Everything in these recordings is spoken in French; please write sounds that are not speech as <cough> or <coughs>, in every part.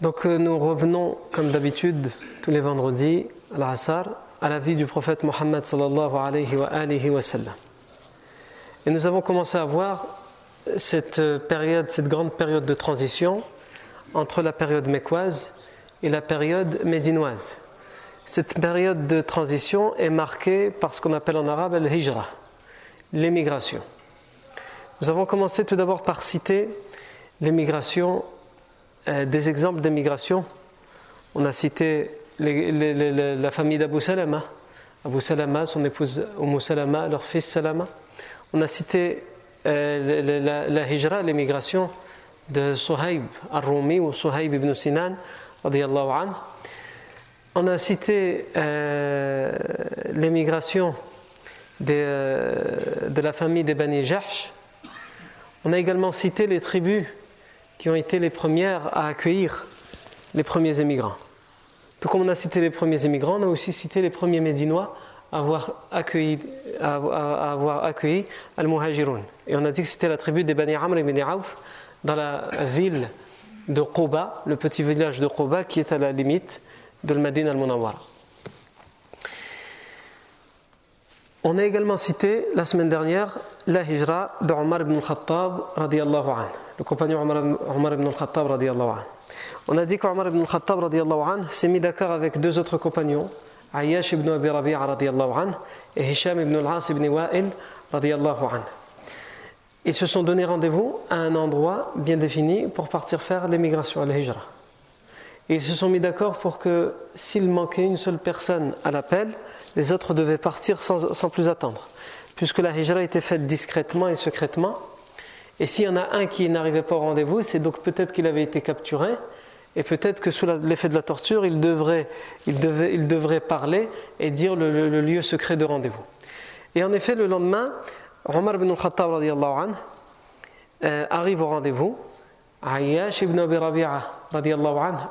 Donc nous revenons comme d'habitude tous les vendredis à l'Assar à la vie du prophète Mohammed sallallahu. Et nous avons commencé à voir cette période, cette grande période de transition entre la période mécoise et la période médinoise. Cette période de transition est marquée par ce qu'on appelle en arabe al-hijra, l'émigration. Nous avons commencé tout d'abord par citer l'émigration, euh, des exemples d'émigration. On a cité la famille d'Abu Salama, Abu Salama, son épouse Umm Salama, leur fils Salama. On a cité euh, la, la, hijra, l'émigration de Suhaib al-Rumi ou Suhaib ibn Sinan, anhu. On a cité euh, l'émigration de, euh, la famille des Bani. On a également cité les tribus qui ont été les premières à accueillir les premiers émigrants. Tout comme on a cité les premiers émigrants, on a aussi cité les premiers Médinois à, avoir accueilli Al-Muhajirun. Et on a dit que c'était la tribu des Bani Amr ibn Auf dans la ville de Quba, le petit village de Quba qui est à la limite de Al-Madin al-Munawwara. On a également cité la semaine dernière la hijra de Omar ibn al-Khattab radiallahu anhu, le compagnon Omar, ibn al-Khattab anhu. On a dit qu'Omar ibn al-Khattab anhu s'est mis d'accord avec deux autres compagnons Ayyash ibn Abi Rabi'a anhu et Hisham ibn al-As ibn Wa'il anhu. Ils se sont donné rendez-vous à un endroit bien défini pour partir faire l'émigration à la hijra. Et ils se sont mis d'accord pour que s'il manquait une seule personne à l'appel, les autres devaient partir sans, sans, plus attendre. Puisque la hijra était faite discrètement et secrètement. Et s'il y en a un qui n'arrivait pas au rendez-vous, c'est donc peut-être qu'il avait été capturé et peut-être que sous l'effet de la torture, il devrait, il, devait, il devrait parler et dire le, lieu secret de rendez-vous. Et en effet, le lendemain, Omar ibn al-Khattab anhu, euh, arrive au rendez-vous. Ayyash ibn Abi Rabi'a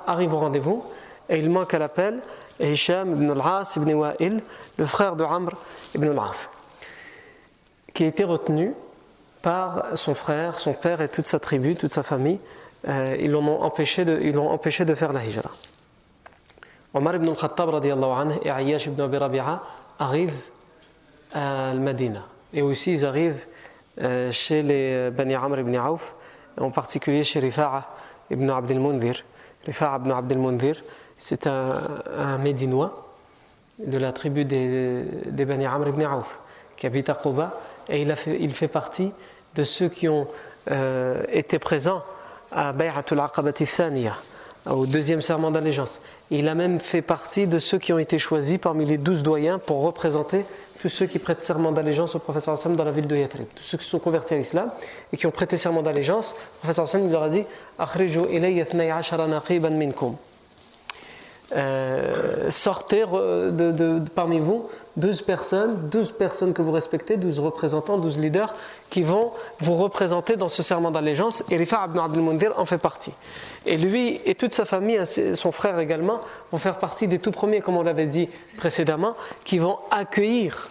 arrive au rendez-vous et il manque à l'appel Hisham ibn al-As ibn Wa'il, le frère de Amr ibn al-As, qui a été retenu par son frère, son père et toute sa tribu, toute sa famille, euh, ils l'ont empêché, de, faire la hijra. Omar ibn al-Khattab et Ayyash ibn Abi Rabi'a arrivent à Al-Madina. Et aussi ils arrivent euh, chez les Bani Amr ibn Auf, en particulier chez Rifa'a ibn Abd al-Mundhir. Rifa'a ibn Abd al-Mundhir, c'est un, Médinois de la tribu des, des Bani Amr ibn Auf, qui habite à Quba, et il fait partie de ceux qui ont euh, été présents à Bay'atul Aqabati Thaniya, au deuxième serment d'allégeance. Il a même fait partie de ceux qui ont été choisis parmi les douze doyens pour représenter tous ceux qui prêtent serment d'allégeance au professeur Hassan dans la ville de Yathrib. Tous ceux qui sont convertis à l'islam et qui ont prêté serment d'allégeance, le professeur Hassan leur a dit. Euh, sortez de, parmi vous 12 personnes, 12 personnes que vous respectez, 12 représentants, 12 leaders qui vont vous représenter dans ce serment d'allégeance. Et Rifa' ibn Abdel en fait partie. Et lui et toute sa famille, son frère également, vont faire partie des tout premiers, comme on l'avait dit précédemment, qui vont accueillir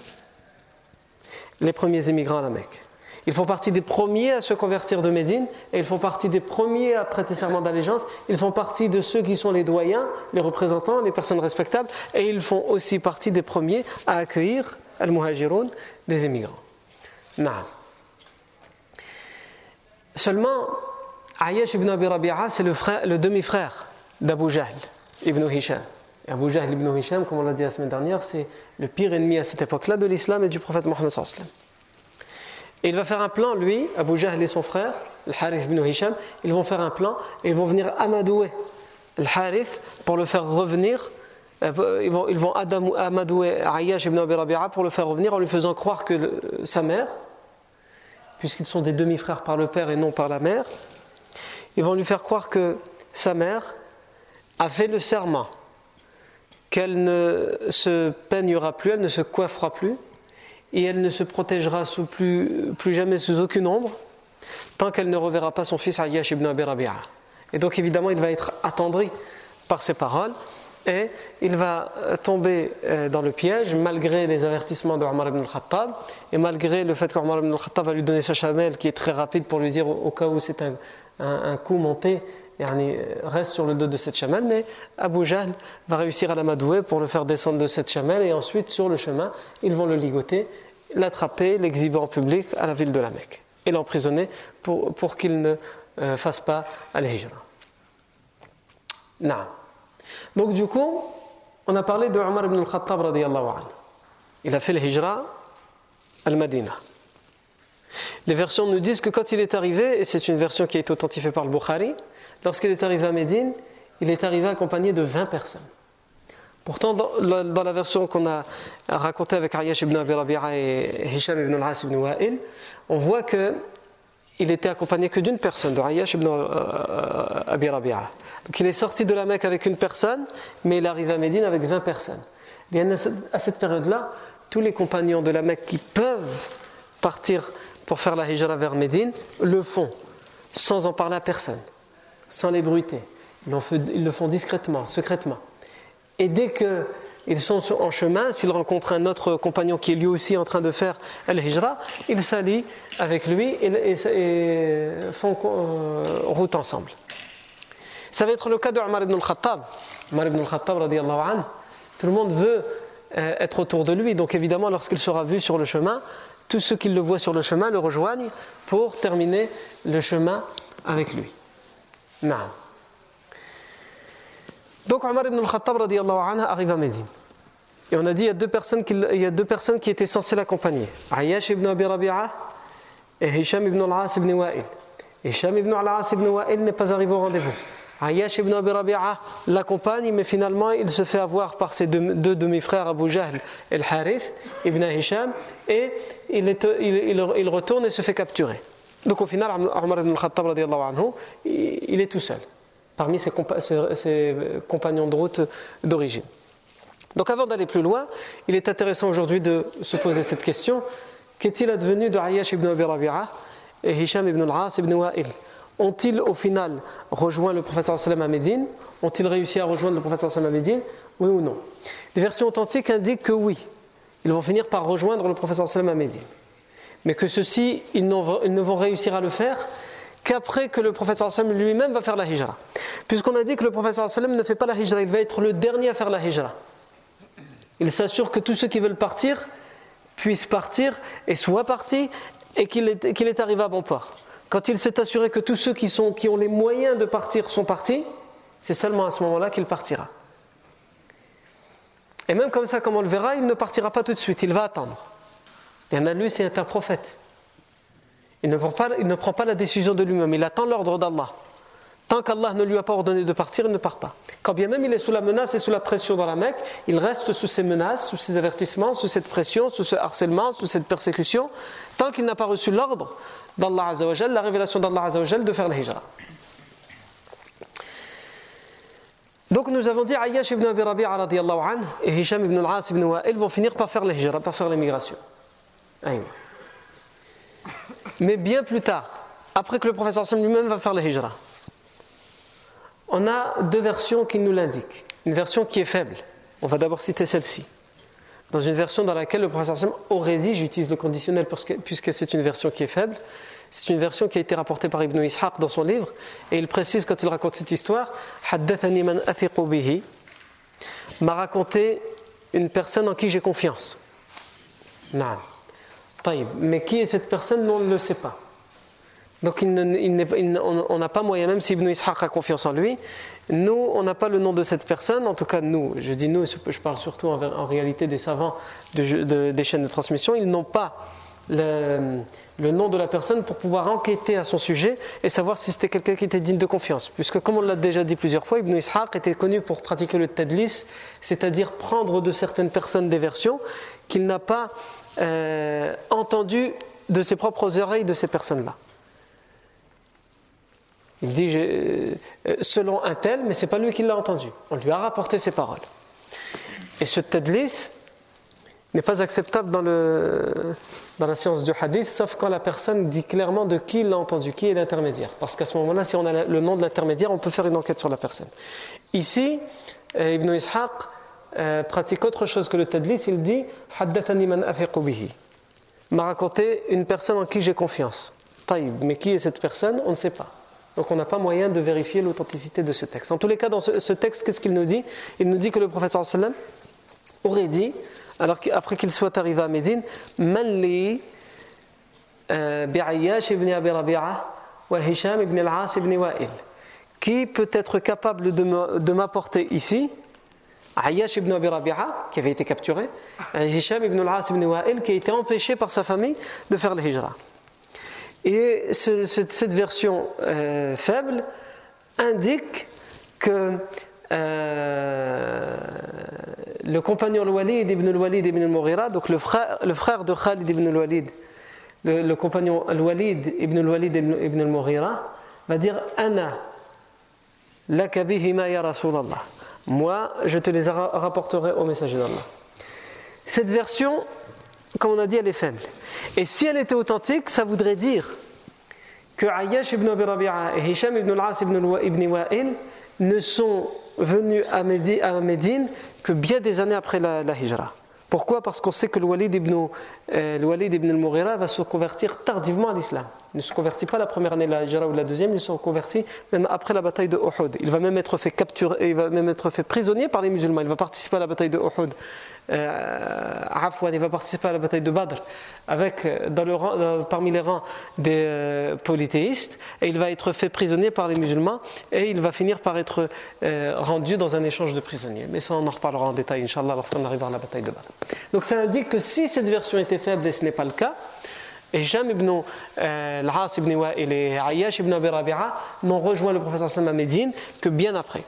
les premiers émigrants à la Mecque. Ils font partie des premiers à se convertir de Médine et ils font partie des premiers à prêter serment d'allégeance. Ils font partie de ceux qui sont les doyens, les représentants, les personnes respectables et ils font aussi partie des premiers à accueillir al-muhajiroun, des émigrants. Seulement, Ayash ibn Abi Rabi'a, c'est le, demi-frère d'Abu Jahl ibn Hisham. Et Abu Jahl ibn Hisham, comme on l'a dit la semaine dernière, c'est le pire ennemi à cette époque-là de l'islam et du prophète Mohammed Et il va faire un plan, lui, Abu Jahl et son frère, le Harith ibn Hisham, ils vont faire un plan et ils vont venir amadouer le Harith pour le faire revenir. Euh, ils vont, ils amadouer Ayash ibn Abi Rabi'a pour le faire revenir en lui faisant croire que sa mère, puisqu'ils sont des demi-frères par le père et non par la mère, ils vont lui faire croire que sa mère a fait le serment qu'elle ne se peignera plus, elle ne se coiffera plus, et elle ne se protégera plus, jamais sous aucune ombre, tant qu'elle ne reverra pas son fils Ayyash ibn Abi Rabi'a. Et donc évidemment, il va être attendri par ces paroles, et il va tomber euh, dans le piège malgré les avertissements de Omar ibn al-Khattab et malgré le fait qu'Omar ibn al-Khattab va lui donner sa chamelle qui est très rapide pour lui dire au cas où c'est un, coup monté reste sur le dos de cette chamelle, mais Abu Jahl va réussir à l'amadouer pour le faire descendre de cette chamelle et ensuite sur le chemin, ils vont le ligoter, l'attraper, l'exhiber en public à la ville de la Mecque et l'emprisonner pour, pour qu'il ne euh, fasse pas al-Hijra. Donc du coup, on a parlé de Omar ibn al-Khattab. Il a fait le Hijra al-Madina. Les versions nous disent que quand il est arrivé, et c'est une version qui a été authentifiée par le Bukhari, lorsqu'il est arrivé à Médine, il est arrivé accompagné de 20 personnes. Pourtant, dans la, version qu'on a racontée avec Ariyash ibn Abi Rabi'a et Hisham ibn al-As ibn Wa'il, on voit qu'il était accompagné que d'une personne, de Ariyash ibn euh, Abi Rabi'a. Donc il est sorti de la Mecque avec une personne, mais il est arrivé à Médine avec 20 personnes. À cette période-là, tous les compagnons de la Mecque qui peuvent partir pour faire la hijra vers Médine le font, sans en parler à personne, sans l'ébruiter. Ils, le font discrètement, secrètement. Et dès qu'ils sont en chemin, s'ils rencontrent un autre compagnon qui est lui aussi en train de faire la hijra ils s'allient avec lui et, font euh, route ensemble. Ça va être le cas de ibn al-Khattab. Omar ibn al-Khattab, tout le monde veut euh, être autour de lui. Donc évidemment, lorsqu'il sera vu sur le chemin, tous ceux qui le voient sur le chemin le rejoignent pour terminer le chemin avec lui. Donc Omar ibn al-Khattab arrive à Médine. Et on a dit il y a deux personnes qui, étaient censées l'accompagner. Ayash ibn Abi Rabi'a et Hisham ibn al-As ibn Wa'il. Hisham ibn al-As ibn Wa'il n'est pas arrivé au rendez-vous. Ayash ibn Abi Rabi'a l'accompagne, mais finalement il se fait avoir par ses deux, demi-frères Abu Jahl et Harith ibn Hisham, et il, retourne et se fait capturer. Donc au final, Omar ibn al-Khattab, il est tout seul, parmi ses, compagnons de route d'origine. Donc avant d'aller plus loin, il est intéressant aujourd'hui de se poser cette question qu'est-il advenu de Ayash ibn Abi Rabi'a et Hisham ibn al-As ibn Wa'il? Ont-ils au final rejoint le professeur sallam à Médine? Ont-ils réussi à rejoindre le professeur sallam à Médine? Oui ou non? Les versions authentiques indiquent que oui. Ils vont finir par rejoindre le professeur sallam à Médine. Mais que ceux-ci, ils, ne vont réussir à le faire qu'après que le sallam lui-même va faire la hijra. Puisqu'on a dit que le sallam ne fait pas la hijra, il va être le dernier à faire la hijra. Il s'assure que tous ceux qui veulent partir puissent partir et soient partis et qu'il est, est arrivé à bon port. Quand il s'est assuré que tous ceux qui, sont, qui ont les moyens de partir sont partis, c'est seulement à ce moment-là qu'il partira. Et même comme ça, comme on le verra, il ne partira pas tout de suite, il va attendre. Et lui, c'est un prophète. Il ne, prend pas, la décision de lui-même, il attend l'ordre d'Allah. Tant qu'Allah ne lui a pas ordonné de partir, il ne part pas. Quand bien même il est sous la menace et sous la pression dans la Mecque, il reste sous ces menaces, sous ces avertissements, sous cette pression, sous ce harcèlement, sous cette persécution, tant qu'il n'a pas reçu l'ordre d'Allah Azzawajal, la révélation d'Allah Azzawajal de faire la hijra. Donc nous avons dit Ayyash ibn Abi Rabi'a et Hisham ibn al-As ibn Wa'il vont finir par faire la hijra, par faire l'immigration. Mais bien plus tard, après que le professeur Sam lui-même va faire la hijra on a deux versions qui nous l'indiquent. Une version qui est faible. On va d'abord citer celle-ci. dans une version dans laquelle le professeur aurait dit, j'utilise le conditionnel puisque c'est une version qui est faible, c'est une version qui a été rapportée par Ibn Ishaq dans son livre, et il précise quand il raconte cette histoire m'a raconté une personne en qui j'ai confiance. Mais qui est cette personne On ne le sait pas. Donc on n'a pas moyen, même si Ibn Ishaq a confiance en lui, nous, on n'a pas le nom de cette personne, en tout cas nous, je dis nous, je parle surtout en, réalité des savants des chaînes de transmission, ils n'ont pas le, nom de la personne pour pouvoir enquêter à son sujet et savoir si c'était quelqu'un qui était digne de confiance. Puisque, comme on l'a déjà dit plusieurs fois, Ibn Ishaq était connu pour pratiquer le tadlis, c'est-à-dire prendre de certaines personnes des versions qu'il n'a pas euh, entendues de ses propres oreilles de ces personnes-là. Il dit euh, selon un tel, mais c'est pas lui qui l'a entendu. On lui a rapporté ses paroles. Et ce tadlis n'est pas acceptable dans, la science du hadith, sauf quand la personne dit clairement de qui il l'a entendu, qui est l'intermédiaire. Parce qu'à ce moment-là, si on a le nom de l'intermédiaire, on peut faire une enquête sur la personne. Ici, euh, Ibn Ishaq euh, pratique autre chose que le tadlis. Il dit man. M'a raconté une personne en qui j'ai confiance. Taïb. Mais qui est cette personne On ne sait pas. Donc on n'a pas moyen de vérifier l'authenticité de ce texte. En tous les cas, dans ce, texte, qu'est-ce qu'il nous dit? Il nous dit que le prophète sallam aurait dit, alors après qu'il soit arrivé à Médine, Manli euh, Wa'il. Qui peut être capable de m'apporter ici Ayyash ibn Abi Rabi'a, qui avait été capturé, Hisham ibn al-As ibn Wa'il, qui a été empêché par sa famille de faire le hijra. Et cette version euh, faible indique que euh, le compagnon Al-Walid ibn al-Walid ibn al-Mughira, donc le frère, le frère de Khalid ibn al-Walid, le, compagnon Al-Walid ibn al-Walid ibn al-Mughira, va dire Ana lakabihima ya Rasulallah. Moi, je te les rapporterai au messager d'Allah. Cette version comme on a dit, elle est faible. Et si elle était authentique, ça voudrait dire que Ayyash ibn Abi Rabi'a et Hisham ibn al-As ibn, Wa'il ne sont venus à Médine que bien des années après la, la Hijra. Pourquoi? Parce qu'on sait que le Walid ibn, euh, al-Mughira va se convertir tardivement à l'islam. Il ne se convertit pas la première année de la ou la deuxième, il se convertit même après la bataille de Uhud. Il va même être fait capturer, il va même être fait prisonnier par les musulmans. Il va participer à la bataille de Uhud Afwan, il va participer à la bataille de Badr avec, euh, parmi les rangs des euh, polythéistes et il va être fait prisonnier par les musulmans et il va finir par être euh, rendu dans un échange de prisonniers. Mais ça, on en reparlera en détail, Inch'Allah, lorsqu'on arrivera à la bataille de Badr. Donc ça indique que si cette version était faible et ce n'est pas le cas, et Jam ibn al-Has ibn Wa'il et Ayyash ibn Abi Rabi'a n'ont rejoint le professeur Sam à Médine que bien après.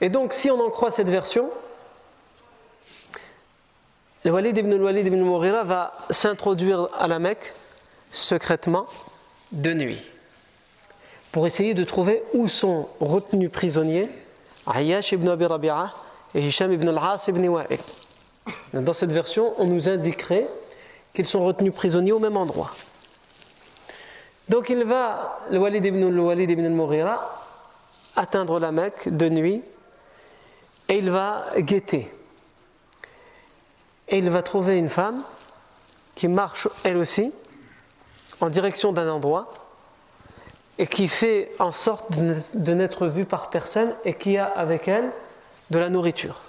Et donc, si on en croit cette version, le Walid ibn al-Walid ibn Mourira va s'introduire à la Mecque secrètement de nuit pour essayer de trouver où sont retenus prisonniers Ayyash ibn Abi Rabi'a et Hisham ibn al-As ibn Wa'il. Dans cette version, on nous indiquerait qu'ils sont retenus prisonniers au même endroit. Donc il va, le Walid ibn al-Walid ibn al-Mughira, atteindre la Mecque de nuit et il va guetter. Et il va trouver une femme qui marche elle aussi en direction d'un endroit et qui fait en sorte de n'être vue par personne et qui a avec elle de la nourriture.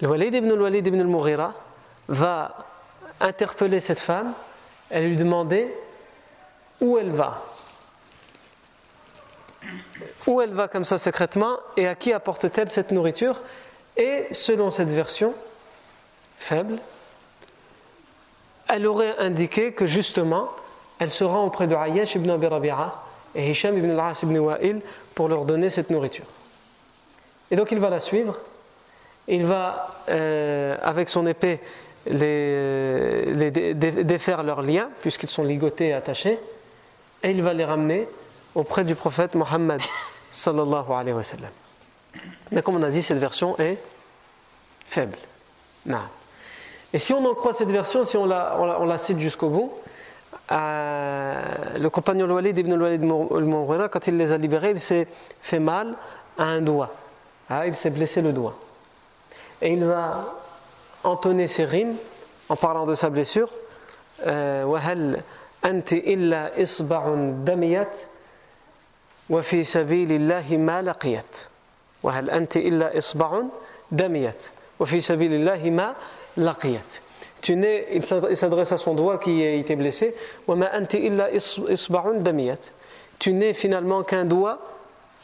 Le Walid ibn al-Walid ibn al-Mughira va interpeller cette femme et lui demander où elle va où elle va comme ça secrètement et à qui apporte-t-elle cette nourriture Et selon cette version faible, elle aurait indiqué que justement, elle se rend auprès de Ayyash ibn Abi Rabi'a et Hisham ibn al-As ibn Wa'il pour leur donner cette nourriture. Et donc il va la suivre, il va, euh, avec son épée, les, défaire leurs liens, puisqu'ils sont ligotés et attachés, et il va les ramener auprès du prophète Mohammed sallallahu alayhi wa sallam. Mais comme on a dit, cette version est faible. Nah. Et si on en croit cette version, si on la, cite jusqu'au bout, euh, le compagnon Walid ibn Walid al quand il les a libérés, il s'est fait mal à un doigt. Ah, il s'est blessé le doigt. Et il va entonner ses rimes en parlant de sa blessure. Euh, وفي سبيل الله ما لقيت وهل أنت إلا إصبع دميت وفي سبيل الله ما لقيت tu n'es, il s'adresse à son doigt qui a été blessé. Tu n'es finalement qu'un doigt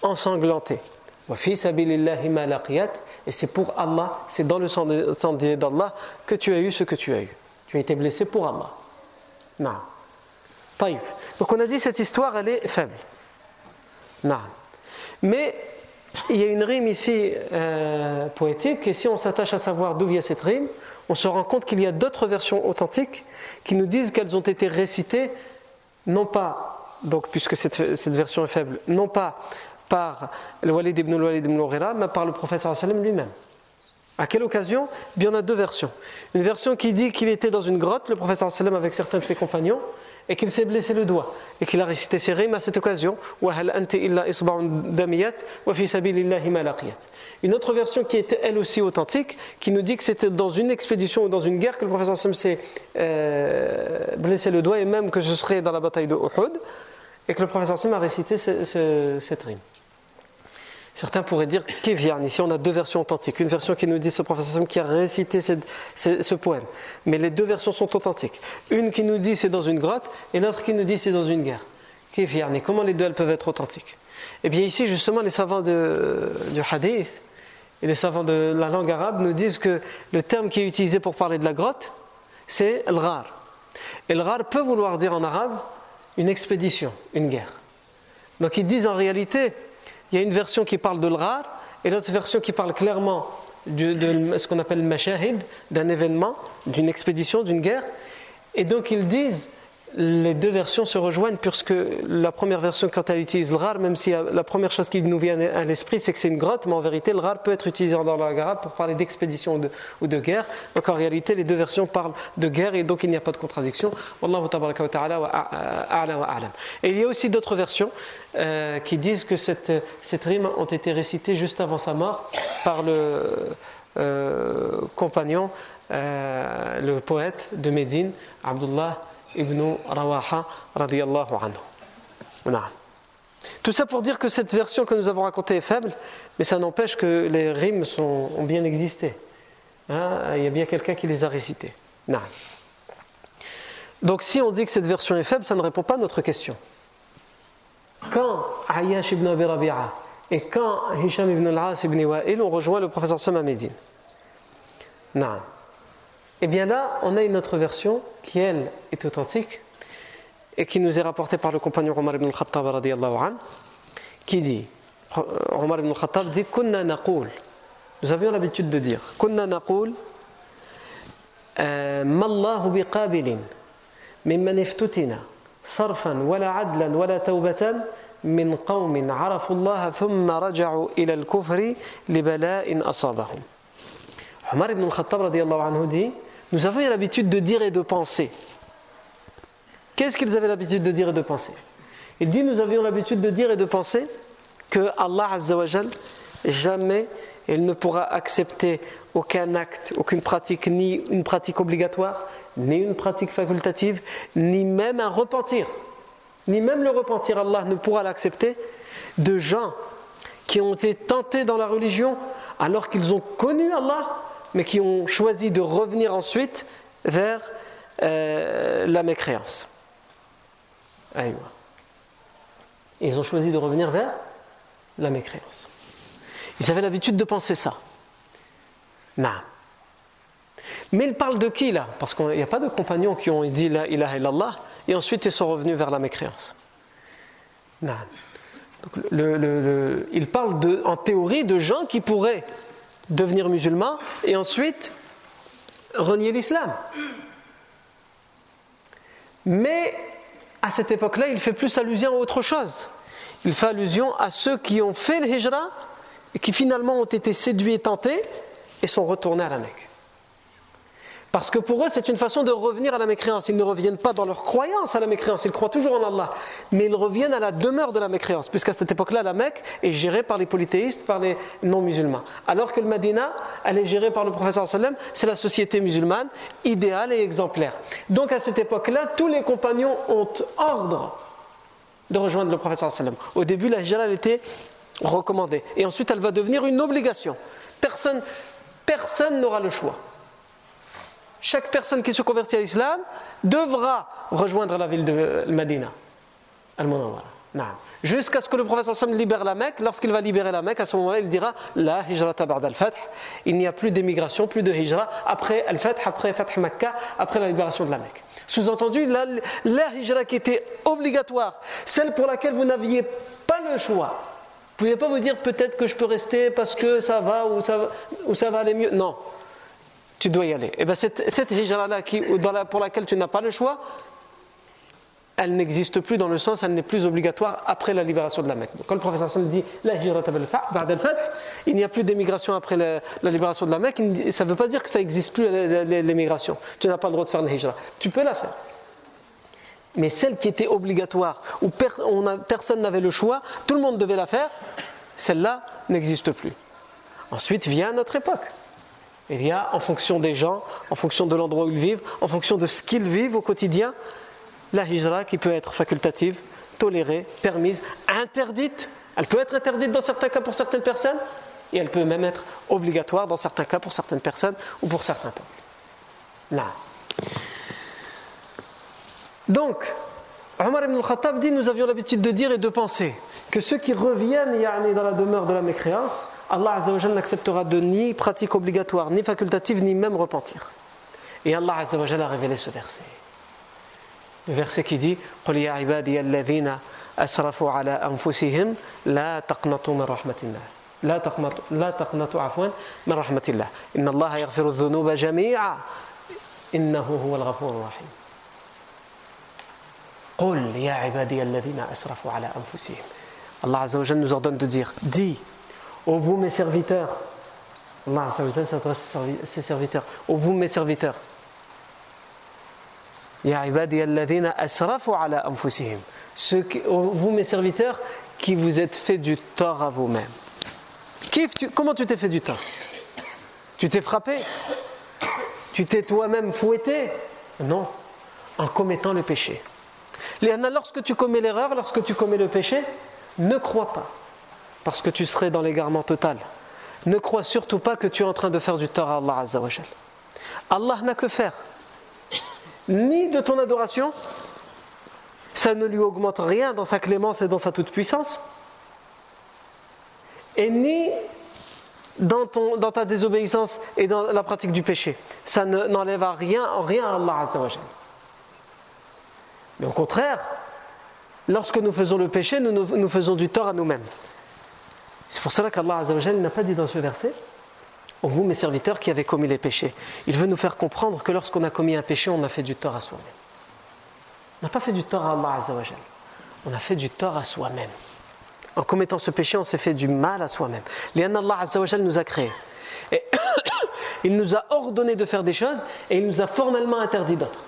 ensanglanté. Et c'est pour Allah, c'est dans le sentier d'Allah que tu as eu ce que tu as eu. Tu as été blessé pour Allah. Non. Donc on a dit cette histoire, elle est faible. Mais il y a une rime ici euh, poétique, et si on s'attache à savoir d'où vient cette rime, on se rend compte qu'il y a d'autres versions authentiques qui nous disent qu'elles ont été récitées, non pas, donc puisque cette, version est faible, non pas par le Walid ibn Walid ibn mais par le prophète lui-même. À quelle occasion? Il y en a deux versions. Une version qui dit qu'il était dans une grotte, le prophète avec certains de ses compagnons, et qu'il s'est blessé le doigt et qu'il a récité ses rimes à cette occasion une autre version qui était elle aussi authentique qui nous dit que c'était dans une expédition ou dans une guerre que le professeur Sam s'est euh, blessé le doigt et même que ce serait dans la bataille de Uhud et que le professeur Sam a récité cette rime Certains pourraient dire Kévian. Ici, on a deux versions authentiques. Une version qui nous dit ce professeur qui a récité ce, poème. Mais les deux versions sont authentiques. Une qui nous dit c'est dans une grotte et l'autre qui nous dit c'est dans une guerre. Kévian. Et comment les deux elles peuvent être authentiques? Eh bien, ici, justement, les savants de, du hadith et les savants de la langue arabe nous disent que le terme qui est utilisé pour parler de la grotte, c'est el ghar. Et le ghar peut vouloir dire en arabe une expédition, une guerre. Donc ils disent en réalité il y a une version qui parle de l'rar et l'autre version qui parle clairement de, ce qu'on appelle le mashahid, d'un événement, d'une expédition, d'une guerre. Et donc ils disent les deux versions se rejoignent puisque la première version, quand elle utilise le rare, même si la première chose qui nous vient à l'esprit, c'est que c'est une grotte, mais en vérité, le rare peut être utilisé dans la arabe pour parler d'expédition ou de guerre. Donc en réalité, les deux versions parlent de guerre et donc il n'y a pas de contradiction. Et il y a aussi d'autres versions euh, qui disent que cette, cette rime ont été récitées juste avant sa mort par le euh, compagnon, euh, le poète de Médine, Abdullah ibn Rawaha radiallahu anhu. Tout ça pour dire que cette version que nous avons racontée est faible, mais ça n'empêche que les rimes ont bien existé. Hein, il y a bien quelqu'un qui les a récitées. Donc si on dit que cette version est faible, ça ne répond pas à notre question. Quand Ayyash ibn Abi Rabi'a et quand Hisham ibn al-As ibn Wa'il ont rejoint le professeur Sam à Médine. Et eh bien là, on a une autre version qui, elle, est authentique et qui nous est rapportée par le compagnon Omar ibn al-Khattab qui dit Omar ibn al-Khattab dit Kunna naqul. Nous avions l'habitude de dire Kunna naqul الله بقابل ممن افتتن صرفا ولا عدلا ولا توبة من قوم عرفوا الله ثم رجعوا إلى الكفر لبلاء أصابهم Omar ibn al-Khattab anhu dit nous avons l'habitude de dire et de penser. Qu'est-ce qu'ils avaient l'habitude de dire et de penser? Il dit nous avions l'habitude de dire et de penser que Allah Azzawajal, jamais il ne pourra accepter aucun acte, aucune pratique, ni une pratique obligatoire, ni une pratique facultative, ni même un repentir. Ni même le repentir, Allah ne pourra l'accepter de gens qui ont été tentés dans la religion alors qu'ils ont connu Allah mais qui ont choisi de revenir ensuite vers euh, la mécréance. Ils ont choisi de revenir vers la mécréance. Ils avaient l'habitude de penser ça. Non. Mais ils parlent de qui là? Parce qu'il n'y a pas de compagnons qui ont dit la ilaha illallah et ensuite ils sont revenus vers la mécréance. Non. Donc, ils parlent en théorie de gens qui pourraient devenir musulman et ensuite renier l'islam. Mais à cette époque-là, il fait plus allusion à autre chose. Il fait allusion à ceux qui ont fait le hijra et qui finalement ont été séduits et tentés et sont retournés à la Mecque. Parce que pour eux, c'est une façon de revenir à la mécréance. Ils ne reviennent pas dans leur croyance à la mécréance, ils croient toujours en Allah. Mais ils reviennent à la demeure de la mécréance, puisqu'à cette époque-là, la Mecque est gérée par les polythéistes, par les non-musulmans. Alors que le Medina, elle est gérée par le professeur sallam, c'est la société musulmane, idéale et exemplaire. Donc à cette époque-là, tous les compagnons ont ordre de rejoindre le professeur sallam. Au début, la hijra, était recommandée. Et ensuite, elle va devenir une obligation. Personne personne n'aura le choix chaque personne qui se convertit à l'islam devra rejoindre la ville de Medina, Jusqu'à ce que le prophète sallam libère la Mecque. Lorsqu'il va libérer la Mecque, à ce moment-là, il dira La hijrata ba'd al-fath. Il n'y a plus d'émigration, plus de hijra après al-fath, après fath Mecca, après la libération de la Mecque. Sous-entendu, la, la hijra qui était obligatoire, celle pour laquelle vous n'aviez pas le choix. Vous ne pouvez pas vous dire peut-être que je peux rester parce que ça va ou ça va aller mieux. Non, tu dois y aller. Et eh bien cette, cette hijra-là pour laquelle tu n'as pas le choix, elle n'existe plus dans le sens, elle n'est plus obligatoire après la libération de la Mecque. quand le professeur Hassan dit la il n'y a plus d'émigration après la, libération de la Mecque, ça ne veut pas dire que ça n'existe plus l'émigration. Tu n'as pas le droit de faire une hijra. Tu peux la faire. Mais celle qui était obligatoire, où personne n'avait le choix, tout le monde devait la faire, celle-là n'existe plus. Ensuite vient notre époque. Il y a, en fonction des gens, en fonction de l'endroit où ils vivent, en fonction de ce qu'ils vivent au quotidien, la hijra qui peut être facultative, tolérée, permise, interdite. Elle peut être interdite dans certains cas pour certaines personnes, et elle peut même être obligatoire dans certains cas pour certaines personnes ou pour certains peuples. Là. Donc, Omar ibn al-Khattab dit Nous avions l'habitude de dire et de penser que ceux qui reviennent dans la demeure de la mécréance, Allah n'acceptera de ni pratique obligatoire, ni facultative, ni même repentir. Et Allah a révélé ce verset. Le verset qui dit قل يا عبادي الذين أسرفوا على أنفسهم لا تقنطوا من رحمة الله لا تقنطوا لا تقنطوا عفوا من رحمة الله إن الله يغفر الذنوب جميعا إنه هو الغفور الرحيم قل يا عبادي الذين أسرفوا على أنفسهم Allah Azzawajal nous ordonne de dire Dis Ô vous mes serviteurs, Allah s'adresse à ses serviteurs. Ô vous mes serviteurs, Ya asrafu ala anfusihim. Vous mes serviteurs qui vous êtes fait du tort à vous-même. Comment tu t'es fait du tort? Tu t'es frappé? Tu t'es toi-même fouetté? Non, en commettant le péché. Lorsque tu commets l'erreur, lorsque tu commets le péché, ne crois pas parce que tu serais dans l'égarement total. Ne crois surtout pas que tu es en train de faire du tort à Allah Azzawajal. Allah n'a que faire. Ni de ton adoration, ça ne lui augmente rien dans sa clémence et dans sa toute-puissance, et ni dans, ton, dans, ta désobéissance et dans la pratique du péché. Ça n'enlève rien, rien à Allah Azzawajal. Mais au contraire, lorsque nous faisons le péché, nous, nous faisons du tort à nous-mêmes. C'est pour cela qu'Allah n'a pas dit dans ce verset vous, mes serviteurs qui avez commis les péchés. Il veut nous faire comprendre que lorsqu'on a commis un péché, on a fait du tort à soi-même. On n'a pas fait du tort à Allah On a fait du tort à soi-même. En commettant ce péché, on s'est fait du mal à soi-même. Léon Allah nous a créés. Et <coughs> il nous a ordonné de faire des choses et il nous a formellement interdit d'autres.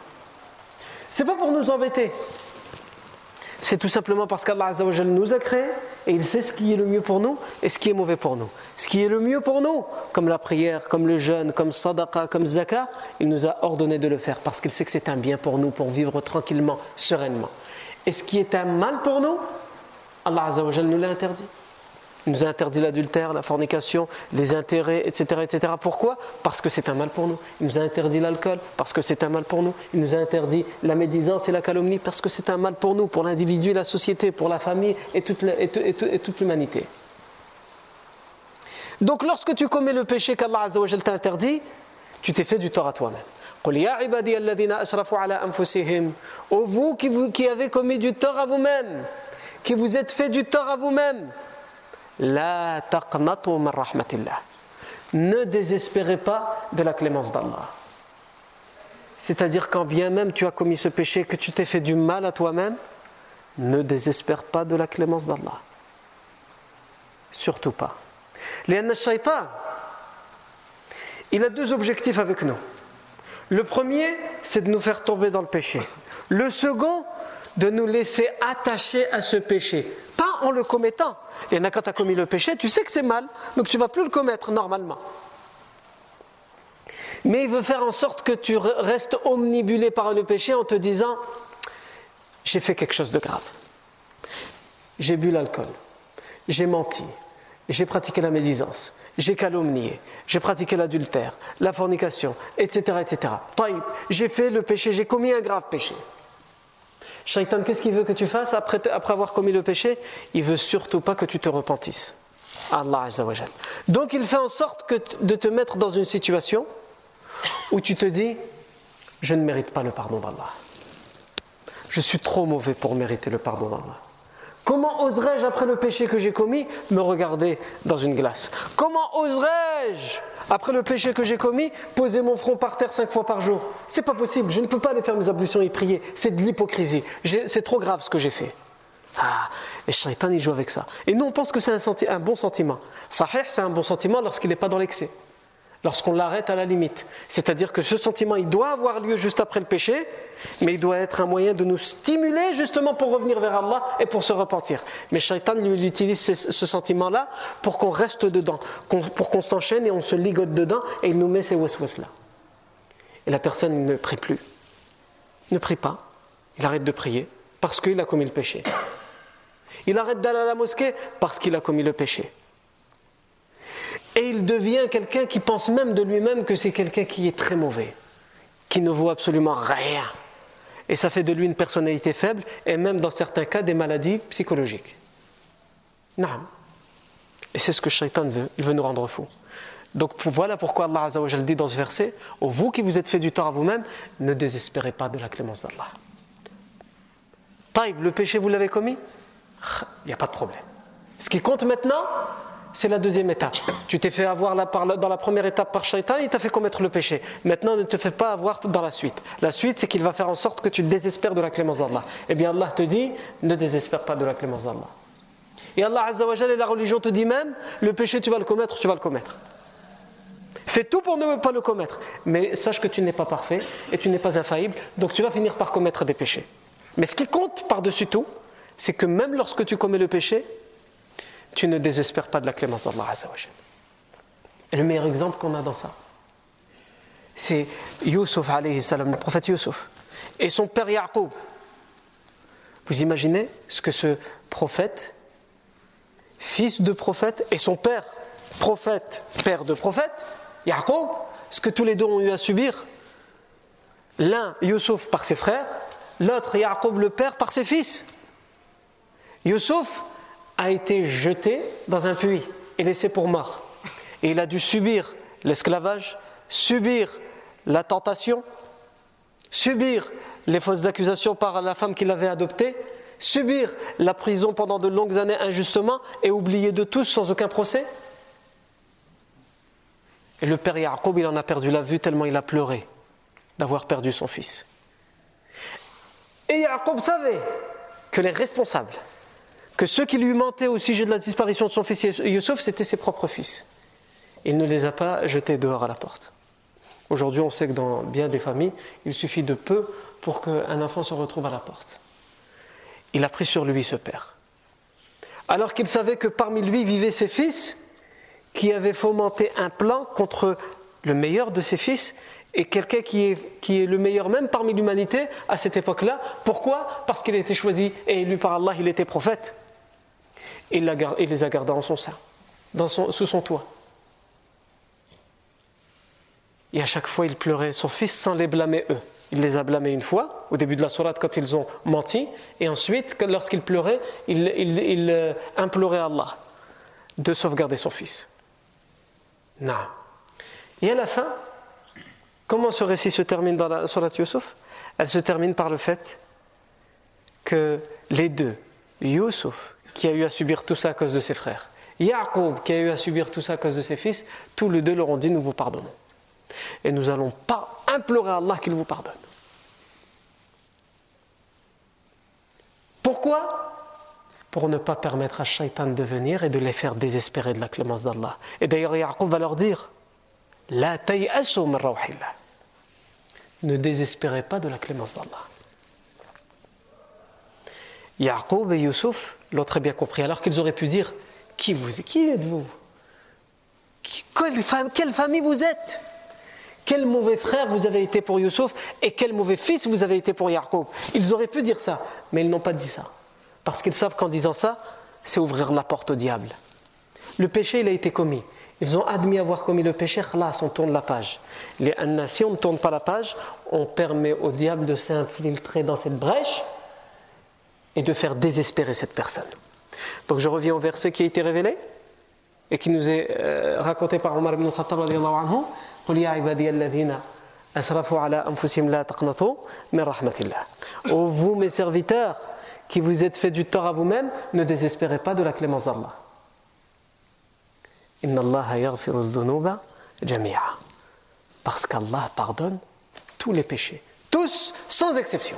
C'est pas pour nous embêter. C'est tout simplement parce qu'Allah nous a créés et il sait ce qui est le mieux pour nous et ce qui est mauvais pour nous. Ce qui est le mieux pour nous, comme la prière, comme le jeûne, comme sadaqa, comme zakat, il nous a ordonné de le faire parce qu'il sait que c'est un bien pour nous, pour vivre tranquillement, sereinement. Et ce qui est un mal pour nous, Allah nous l'a interdit. Il nous a interdit l'adultère, la fornication, les intérêts, etc. etc. Pourquoi? Parce que c'est un mal pour nous. Il nous a interdit l'alcool, parce que c'est un mal pour nous. Il nous a interdit la médisance et la calomnie, parce que c'est un mal pour nous, pour l'individu et la société, pour la famille et toute, l'humanité. Donc lorsque tu commets le péché qu'Allah t'a interdit, tu t'es fait du tort à toi-même. Ô vous qui, qui avez commis du tort à vous-même, qui vous êtes fait du tort à vous-même, la rahmatillah. Ne désespérez pas de la clémence d'Allah. C'est-à-dire quand bien même tu as commis ce péché, que tu t'es fait du mal à toi-même, ne désespère pas de la clémence d'Allah. Surtout pas. shaitan, il a deux objectifs avec nous. Le premier, c'est de nous faire tomber dans le péché. Le second, de nous laisser attacher à ce péché. En le commettant. Et quand tu as commis le péché, tu sais que c'est mal, donc tu vas plus le commettre normalement. Mais il veut faire en sorte que tu restes omnibulé par le péché en te disant j'ai fait quelque chose de grave. J'ai bu l'alcool, j'ai menti, j'ai pratiqué la médisance, j'ai calomnié, j'ai pratiqué l'adultère, la fornication, etc. etc. J'ai fait le péché, j'ai commis un grave péché. Shaitan, qu'est-ce qu'il veut que tu fasses après, avoir commis le péché? Il veut surtout pas que tu te repentisses. Allah Donc il fait en sorte de te mettre dans une situation où tu te dis Je ne mérite pas le pardon d'Allah. Je suis trop mauvais pour mériter le pardon d'Allah. Comment oserais-je, après le péché que j'ai commis, me regarder dans une glace? Comment oserais-je, après le péché que j'ai commis, poser mon front par terre cinq fois par jour? C'est pas possible, je ne peux pas aller faire mes ablutions et prier. C'est de l'hypocrisie. C'est trop grave ce que j'ai fait. Ah, et Shaitan, il joue avec ça. Et nous, on pense que c'est un, bon sentiment. Sahih, c'est un bon sentiment lorsqu'il n'est pas dans l'excès lorsqu'on l'arrête à la limite. C'est-à-dire que ce sentiment, il doit avoir lieu juste après le péché, mais il doit être un moyen de nous stimuler justement pour revenir vers Allah et pour se repentir. Mais Shaitan, lui, il utilise ce, sentiment-là pour qu'on reste dedans, pour qu'on s'enchaîne et on se ligote dedans et il nous met ces waswas-là. Et la personne ne prie plus, ne prie pas, il arrête de prier parce qu'il a commis le péché. Il arrête d'aller à la mosquée parce qu'il a commis le péché. Et il devient quelqu'un qui pense même de lui-même que c'est quelqu'un qui est très mauvais, qui ne vaut absolument rien. Et ça fait de lui une personnalité faible et même dans certains cas des maladies psychologiques. Non. Et c'est ce que Shaitan veut, il veut nous rendre fous. Donc voilà pourquoi Allah Azza dit dans ce verset oh, Vous qui vous êtes fait du tort à vous-même, ne désespérez pas de la clémence d'Allah. Taïb, le péché vous l'avez commis? Il n'y a pas de problème. Ce qui compte maintenant, c'est la deuxième étape. Tu t'es fait avoir dans la première étape par Shaitan, il t'a fait commettre le péché. Maintenant, ne te fais pas avoir dans la suite. La suite, c'est qu'il va faire en sorte que tu désespères de la clémence d'Allah. Eh bien, Allah te dit, ne désespère pas de la clémence d'Allah. Et Allah Azza wa et la religion te dit même, le péché, tu vas le commettre, tu vas le commettre. Fais tout pour ne pas le commettre. Mais sache que tu n'es pas parfait et tu n'es pas infaillible, donc tu vas finir par commettre des péchés. Mais ce qui compte par-dessus tout, c'est que même lorsque tu commets le péché, tu ne désespères pas de la clémence d'Allah Et le meilleur exemple qu'on a dans ça, c'est Yusuf alayhi salam, le prophète Yusuf, et son père Yaqub. Vous imaginez ce que ce prophète, fils de prophète, et son père, prophète, père de prophète, Yaqub, ce que tous les deux ont eu à subir. L'un, Yusuf, par ses frères, l'autre, Yaqub, le père, par ses fils. Yusuf, a été jeté dans un puits et laissé pour mort. Et il a dû subir l'esclavage, subir la tentation, subir les fausses accusations par la femme qu'il avait adoptée, subir la prison pendant de longues années injustement et oublier de tous sans aucun procès. Et le père Yacoub, il en a perdu la vue tellement il a pleuré d'avoir perdu son fils. Et Yacoub savait que les responsables que ceux qui lui mentaient au sujet de la disparition de son fils Youssef, c'était ses propres fils. Il ne les a pas jetés dehors à la porte. Aujourd'hui, on sait que dans bien des familles, il suffit de peu pour qu'un enfant se retrouve à la porte. Il a pris sur lui ce père. Alors qu'il savait que parmi lui vivaient ses fils qui avaient fomenté un plan contre le meilleur de ses fils et quelqu'un qui est, qui est le meilleur même parmi l'humanité à cette époque-là. Pourquoi? Parce qu'il a été choisi et élu par Allah, il était prophète et les a gardés en son sein, dans son, sous son toit. Et à chaque fois, il pleurait son fils sans les blâmer eux. Il les a blâmés une fois, au début de la sourate, quand ils ont menti, et ensuite, lorsqu'il pleurait, il, il, euh, implorait Allah de sauvegarder son fils. Non. Et à la fin, comment ce récit se termine dans la sourate Yusuf Elle se termine par le fait que les deux, Yusuf qui a eu à subir tout ça à cause de ses frères. Yaqub qui a eu à subir tout ça à cause de ses fils, tous les deux leur ont dit nous vous pardonnons. Et nous n'allons pas implorer à Allah qu'il vous pardonne. Pourquoi? Pour ne pas permettre à Shaitan de venir et de les faire désespérer de la clémence d'Allah. Et d'ailleurs, Yaqub va leur dire La ne désespérez pas de la clémence d'Allah. Yaqub et Youssouf l'ont très bien compris, alors qu'ils auraient pu dire Qui, qui êtes-vous? Quelle, famille vous êtes? Quel mauvais frère vous avez été pour Youssouf et quel mauvais fils vous avez été pour Yaqub Ils auraient pu dire ça, mais ils n'ont pas dit ça. Parce qu'ils savent qu'en disant ça, c'est ouvrir la porte au diable. Le péché, il a été commis. Ils ont admis avoir commis le péché, là, on tourne la page. Les si on ne tourne pas la page, on permet au diable de s'infiltrer dans cette brèche et de faire désespérer cette personne. Donc je reviens au verset qui a été révélé et qui nous est euh, raconté par Omar ibn Khattab anhu قل يا عبادي الذين أسرفوا على أنفسهم لا تقنطوا من رحمة الله. Ô vous mes serviteurs qui vous êtes fait du tort à vous-même, ne désespérez pas de la clémence d'Allah. Inna Allah yaghfiru dhunuba jami'a. Parce qu'Allah pardonne tous les péchés, tous sans exception.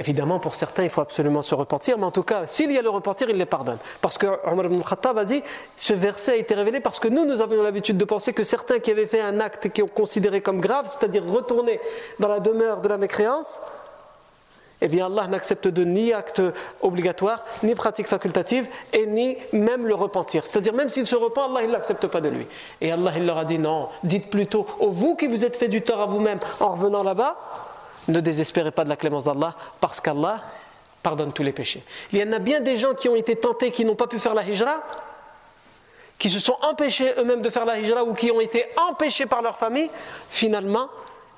Évidemment, pour certains, il faut absolument se repentir, mais en tout cas, s'il y a le repentir, il les pardonne. Parce que Omar ibn Khattab a dit ce verset a été révélé parce que nous, nous avions l'habitude de penser que certains qui avaient fait un acte qui ont considéré comme grave, c'est-à-dire retourner dans la demeure de la mécréance, eh bien Allah n'accepte de ni acte obligatoire, ni pratique facultative, et ni même le repentir. C'est-à-dire même s'il se repent, Allah ne l'accepte pas de lui. Et Allah il leur a dit non, dites plutôt, ô vous qui vous êtes fait du tort à vous-même en revenant là-bas, ne désespérez pas de la clémence d'Allah, parce qu'Allah pardonne tous les péchés. Il y en a bien des gens qui ont été tentés, qui n'ont pas pu faire la hijra, qui se sont empêchés eux-mêmes de faire la hijra ou qui ont été empêchés par leur famille, finalement,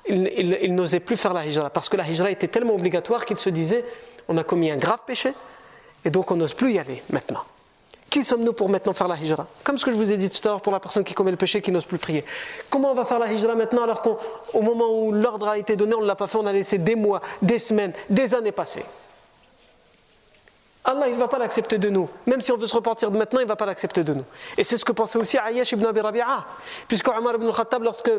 ils, n'osaient plus faire la hijra parce que la hijra était tellement obligatoire qu'ils se disaient on a commis un grave péché et donc on n'ose plus y aller maintenant. Qui sommes-nous pour maintenant faire la hijra? Comme ce que je vous ai dit tout à l'heure pour la personne qui commet le péché qui n'ose plus prier. Comment on va faire la hijra maintenant alors qu'au moment où l'ordre a été donné, on ne l'a pas fait, on a laissé des mois, des semaines, des années passer? Allah, il ne va pas l'accepter de nous. Même si on veut se repentir de maintenant, il ne va pas l'accepter de nous. Et c'est ce que pensait aussi Ayyash ibn Abi Rabi'a. Puisque Omar ibn Khattab, lorsque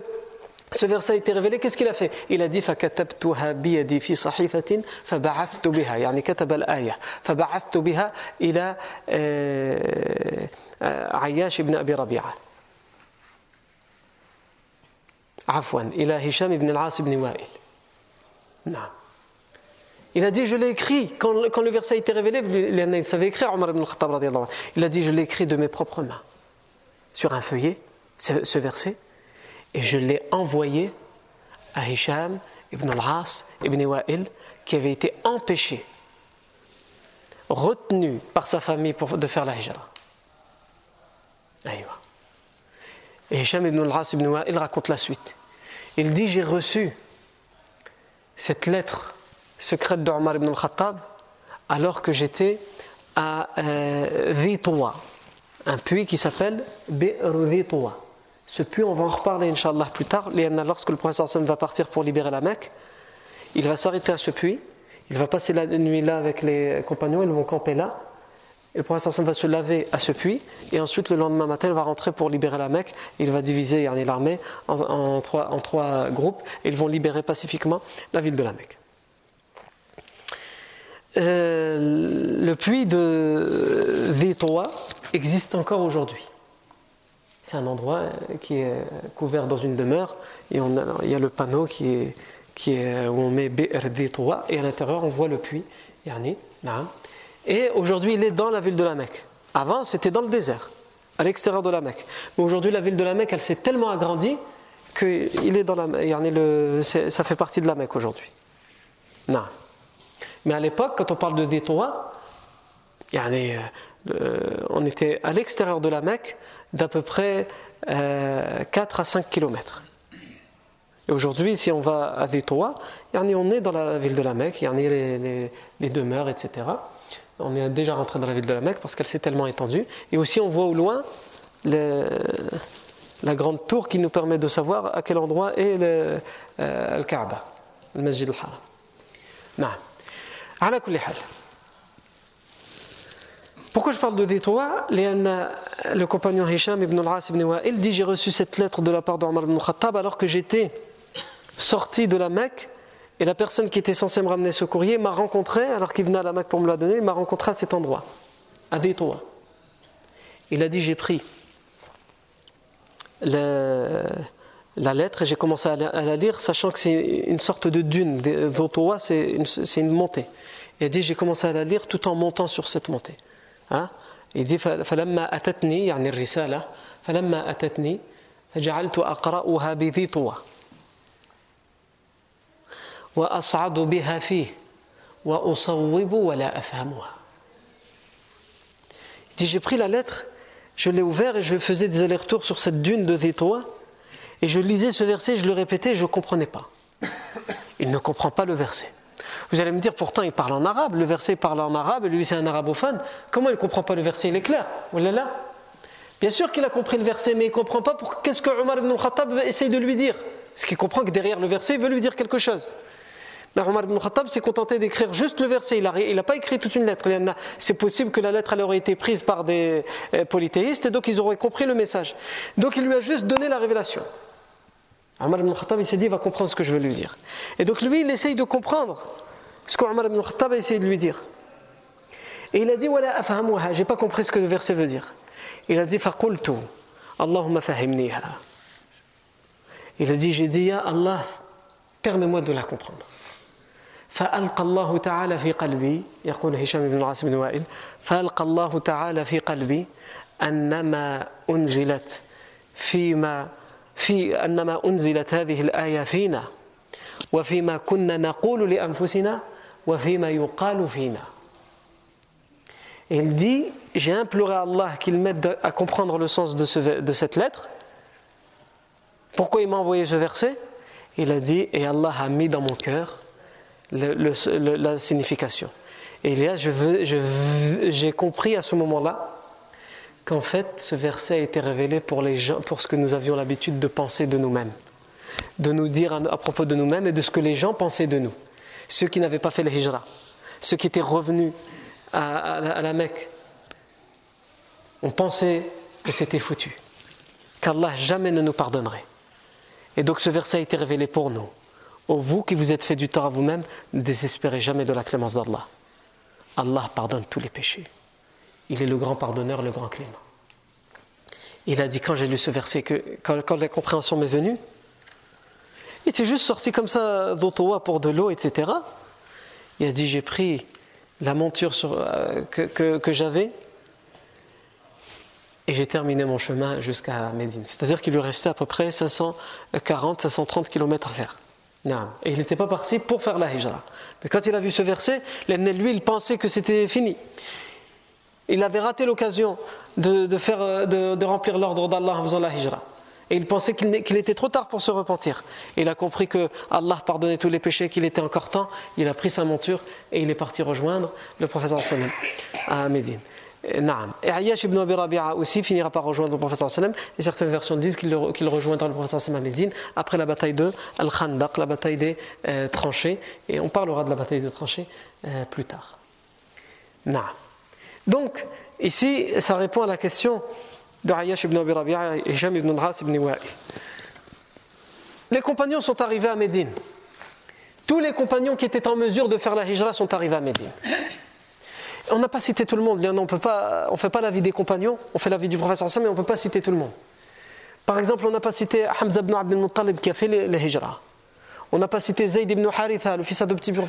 ce verset a été révélé, qu'est-ce qu'il a fait Il a dit فكتبتها بيدي في صحيفة فبعثت بها يعني كتب الآية فبعثت بها إلى عياش بن أبي ربيعة عفوا إلى هشام بن العاص بن وائل نعم Il a dit, je l'ai écrit, quand, quand, le verset a été révélé, il savait écrire, Omar ibn al-Khattab, il a dit, je l'ai écrit de mes propres mains, sur un feuillet, ce, ce verset, et je l'ai envoyé à Hisham ibn al-As ibn Wa'il qui avait été empêché, retenu par sa famille pour, de faire la hijra. Et Hisham ibn al-As ibn Wa'il raconte la suite. Il dit J'ai reçu cette lettre secrète d'Omar ibn al-Khattab alors que j'étais à euh, un puits qui s'appelle Bi'r ce puits, on va en reparler, Inch'Allah, plus tard. Lorsque le prophète Sam va partir pour libérer la Mecque, il va s'arrêter à ce puits. Il va passer la nuit là avec les compagnons, ils vont camper là. Le prophète Sam va se laver à ce puits. Et ensuite, le lendemain matin, il va rentrer pour libérer la Mecque. Il va diviser l'armée en, trois, en trois groupes. Et ils vont libérer pacifiquement la ville de la Mecque. Euh, le puits de Vétoa existe encore aujourd'hui. C'est un endroit euh, qui est couvert dans une demeure et on il y a le panneau qui est, qui est, où on met BRD3 et à l'intérieur on voit le puits. Et aujourd'hui il est dans la ville de la Mecque. Avant c'était dans le désert, à l'extérieur de la Mecque. Mais aujourd'hui la ville de la Mecque elle s'est tellement agrandie que est dans la, le, ça fait partie de la Mecque aujourd'hui. Mais à l'époque, quand on parle de euh, on était à l'extérieur de la Mecque, d'à peu près 4 euh, à 5 km. Et aujourd'hui, si on va à Détoa, on est dans la ville de la Mecque, il y a les, les, demeures, etc. On est déjà rentré dans la ville de la Mecque parce qu'elle s'est tellement étendue. Et aussi, on voit au loin la grande tour qui nous permet de savoir à quel endroit est le, euh, Kaaba, le Masjid al-Haram. Pourquoi je parle de détour Le compagnon Hisham ibn al-As ibn Wa'il dit J'ai reçu cette lettre de la part d'Omar ibn Khattab alors que j'étais sorti de la Mecque et la personne qui était censée me ramener ce courrier m'a rencontré, alors qu'il venait à la Mecque pour me la donner, m'a rencontré à cet endroit, à Détoa. Il a dit J'ai pris la lettre et j'ai commencé à la, lire, sachant que c'est une sorte de dune. D'Ottawa, c'est une, montée. Il dit J'ai commencé à la lire tout en montant sur cette montée. Hein? Il dit فلما أتتني يعني الرسالة فلما أتتني فجعلت أقرأها بذي طوى وأصعد بها فيه وأصوب ولا أفهمها Il dit J'ai pris la lettre, je l'ai ouvert et je faisais des allers-retours sur cette dune de Zitoa et je lisais ce verset, je le répétais, je ne comprenais pas. Il ne comprend pas le verset. Vous allez me dire, pourtant, il parle en arabe, le verset parle en arabe, et lui, c'est un arabophone. Comment il ne comprend pas le verset? Il est clair. là Bien sûr qu'il a compris le verset, mais il ne comprend pas pour qu'est-ce que Omar ibn Khattab essaye de lui dire. Parce qu'il comprend que derrière le verset, il veut lui dire quelque chose. Mais Omar ibn Khattab s'est contenté d'écrire juste le verset, il n'a pas écrit toute une lettre. C'est possible que la lettre elle aurait été prise par des euh, polythéistes et donc ils auraient compris le message. Donc il lui a juste donné la révélation. Omar ibn Khattab, il s'est dit, il va comprendre ce que je veux lui dire. Et donc lui, il essaye de comprendre ce qu'Omar ibn Khattab a essayé de lui dire. Et il a dit, voilà, je j'ai pas compris ce que le verset veut dire. Il a dit, faqultu, Allahumma fahimniha. Il a dit, j'ai dit, ya Allah, permets-moi de la comprendre. فألقى الله تعالى في قلبي يقول هشام بن العاص بن وائل فألقى الله تعالى في قلبي أنما أنزلت فيما في أنما أنزلت هذه الآية فينا وفيما كنا نقول لأنفسنا وفيما يقال فينا il dit, j'ai imploré à Allah qu'il m'aide à comprendre le sens de, ce, de cette lettre. Pourquoi il m'a envoyé ce verset Il a dit, et Allah a mis dans mon cœur le, le, la signification. Et là, j'ai je compris à ce moment-là qu'en fait, ce verset a été révélé pour, ce que nous avions l'habitude de penser de nous-mêmes, de nous dire à, propos de nous-mêmes et de ce que les gens pensaient de nous. Ceux qui n'avaient pas fait le hijra, ceux qui étaient revenus à, la Mecque, on pensait que c'était foutu, qu'Allah jamais ne nous pardonnerait. Et donc ce verset a été révélé pour nous. Ô vous qui vous êtes fait du tort à vous-même, ne désespérez jamais de la clémence d'Allah. Allah pardonne tous les péchés. Il est le grand pardonneur, le grand clément. Il a dit quand j'ai lu ce verset, que quand, la compréhension m'est venue, il était juste sorti comme ça d'Ottawa pour de l'eau, etc. Il a dit j'ai pris la monture euh, que, que j'avais et j'ai terminé mon chemin jusqu'à Médine. C'est-à-dire qu'il lui restait à peu près 540, 530 km à faire. Et il n'était pas parti pour faire la hijra. Mais quand il a vu ce verset, lui, il pensait que c'était fini. Il avait raté l'occasion de, de, remplir l'ordre d'Allah en faisant la hijra. Et il pensait qu'il était trop tard pour se repentir. Il a compris que Allah pardonnait tous les péchés, qu'il était encore temps. Il a pris sa monture et il est parti rejoindre le professeur sallam à Médine. Et Ayash ibn Abi Rabi'a aussi finira par rejoindre le professeur sallam et certaines versions disent qu'il rejoindra le professeur sallam à Médine après la bataille de Al-Khandaq, la bataille des euh, tranchées et on parlera de la bataille des tranchées euh, plus tard. Donc ici ça répond à la question de Ayash ibn Abi Rabi'a et Jam ibn al ibn Wa'i. Les compagnons sont arrivés à Médine. Tous les compagnons qui étaient en mesure de faire la hijra sont arrivés à Médine. On n'a pas cité tout le monde. On ne fait pas la vie des compagnons, on fait la vie du professeur mais on ne peut pas citer tout le monde. Par exemple, on n'a pas cité Hamza ibn Abdel Muttalib qui a fait les, hijra. On n'a pas cité Zayd ibn Haritha, le fils adoptif du